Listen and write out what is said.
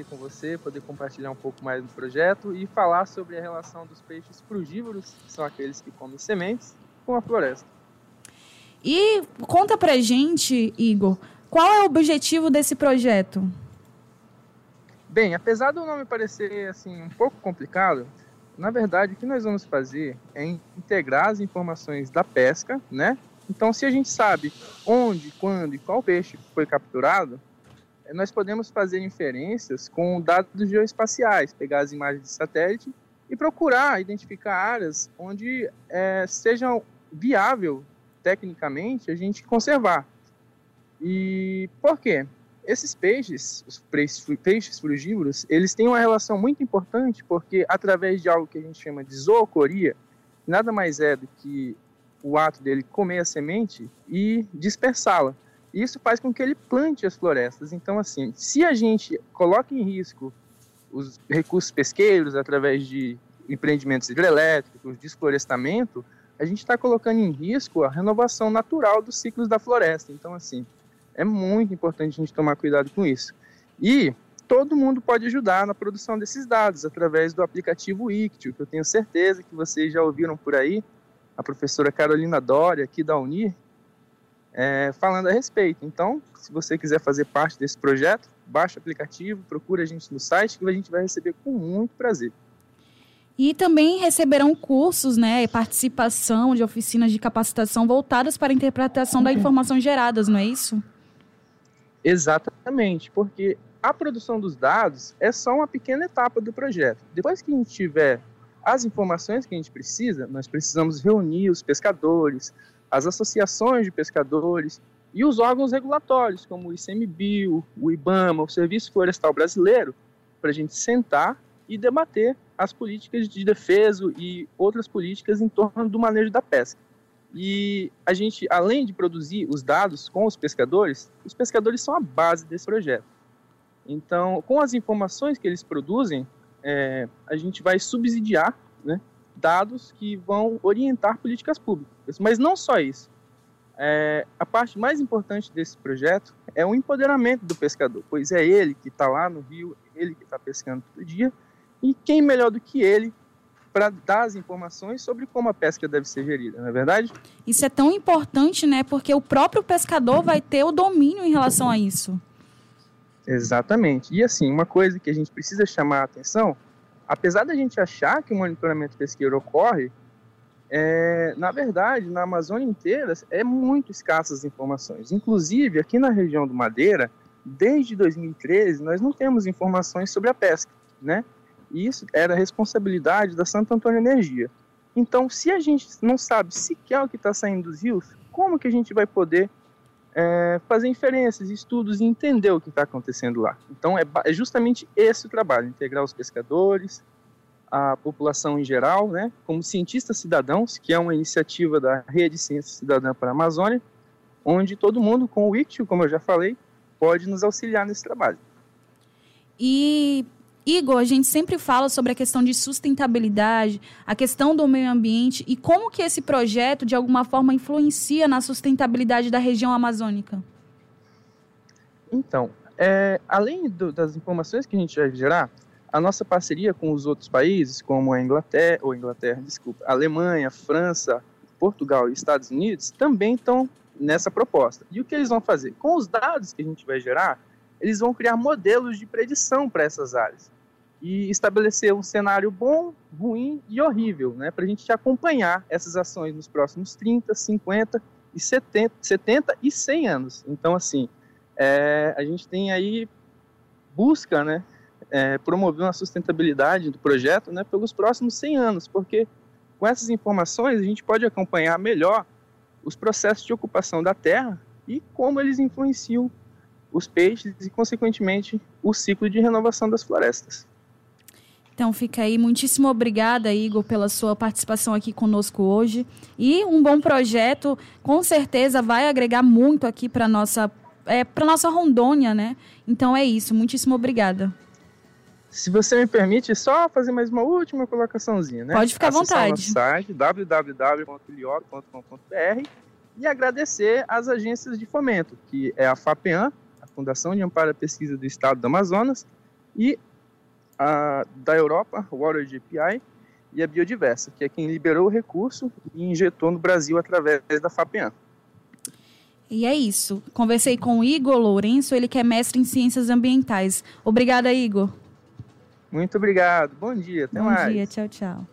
aqui com você, poder compartilhar um pouco mais do projeto e falar sobre a relação dos peixes frugívoros, que são aqueles que comem sementes, com a floresta. E conta pra gente, Igor, qual é o objetivo desse projeto? Bem, apesar do nome parecer assim um pouco complicado, na verdade o que nós vamos fazer é integrar as informações da pesca, né? Então, se a gente sabe onde, quando e qual peixe foi capturado, nós podemos fazer inferências com dados geoespaciais, pegar as imagens de satélite e procurar identificar áreas onde é, seja viável tecnicamente a gente conservar. E por quê? Esses peixes, os peixes frugívoros, eles têm uma relação muito importante porque através de algo que a gente chama de zoocoria, nada mais é do que o ato dele comer a semente e dispersá-la. Isso faz com que ele plante as florestas. Então, assim, se a gente coloca em risco os recursos pesqueiros através de empreendimentos hidrelétricos, desflorestamento, a gente está colocando em risco a renovação natural dos ciclos da floresta. Então, assim, é muito importante a gente tomar cuidado com isso. E todo mundo pode ajudar na produção desses dados através do aplicativo Ictio, que eu tenho certeza que vocês já ouviram por aí, a professora Carolina Doria, aqui da Unir, é, falando a respeito. Então, se você quiser fazer parte desse projeto, baixe o aplicativo, procure a gente no site, que a gente vai receber com muito prazer. E também receberão cursos, né, participação de oficinas de capacitação voltadas para a interpretação da informação geradas, não é isso? Exatamente, porque a produção dos dados é só uma pequena etapa do projeto. Depois que a gente tiver as informações que a gente precisa, nós precisamos reunir os pescadores, as associações de pescadores e os órgãos regulatórios, como o ICMBio, o IBAMA, o Serviço Florestal Brasileiro, para a gente sentar e debater as políticas de defesa e outras políticas em torno do manejo da pesca. E a gente, além de produzir os dados com os pescadores, os pescadores são a base desse projeto. Então, com as informações que eles produzem, é, a gente vai subsidiar né, dados que vão orientar políticas públicas. Mas não só isso. É, a parte mais importante desse projeto é o empoderamento do pescador, pois é ele que está lá no rio, ele que está pescando todo dia, e quem melhor do que ele para dar as informações sobre como a pesca deve ser gerida, não é verdade? Isso é tão importante, né? Porque o próprio pescador vai ter o domínio em relação a isso. Exatamente. E assim, uma coisa que a gente precisa chamar a atenção, apesar da gente achar que o monitoramento pesqueiro ocorre, é, na verdade, na Amazônia inteira é muito escassas as informações. Inclusive, aqui na região do Madeira, desde 2013, nós não temos informações sobre a pesca, né? E isso era responsabilidade da Santo Antônio Energia. Então, se a gente não sabe sequer o que está saindo dos rios, como que a gente vai poder é, fazer inferências, estudos e entender o que está acontecendo lá? Então, é, é, justamente esse o trabalho: integrar os pescadores, a população em geral, né, como cientistas cidadãos, que é uma iniciativa da Rede Ciência Cidadã para a Amazônia, onde todo mundo, com o ICTIO, como eu já falei, pode nos auxiliar nesse trabalho. E Igor, a gente sempre fala sobre a questão de sustentabilidade, a questão do meio ambiente e como que esse projeto, de alguma forma, influencia na sustentabilidade da região amazônica. Então, é, além do, das informações que a gente vai gerar, a nossa parceria com os outros países, como a Inglaterra, ou Inglaterra, desculpa, Alemanha, França, Portugal e Estados Unidos, também estão nessa proposta. E o que eles vão fazer? Com os dados que a gente vai gerar, eles vão criar modelos de predição para essas áreas e estabelecer um cenário bom, ruim e horrível, né, para a gente acompanhar essas ações nos próximos 30, 50 e 70, 70 e 100 anos. Então, assim, é, a gente tem aí busca, né, é, promover uma sustentabilidade do projeto, né, pelos próximos 100 anos, porque com essas informações a gente pode acompanhar melhor os processos de ocupação da terra e como eles influenciam os peixes e, consequentemente, o ciclo de renovação das florestas. Então fica aí, muitíssimo obrigada, Igor, pela sua participação aqui conosco hoje. E um bom projeto, com certeza vai agregar muito aqui para nossa é, para nossa Rondônia, né? Então é isso, muitíssimo obrigada. Se você me permite, só fazer mais uma última colocaçãozinha, né? Pode ficar à vontade. Nosso site www.liog.com.br e agradecer às agências de fomento, que é a FAPEAN, Fundação de Amparo à Pesquisa do Estado do Amazonas, e a da Europa, Water GPI, e a Biodiversa, que é quem liberou o recurso e injetou no Brasil através da FAPEAN. E é isso. Conversei com o Igor Lourenço, ele que é mestre em ciências ambientais. Obrigada, Igor. Muito obrigado. Bom dia. Até Bom mais. Bom dia. Tchau, tchau.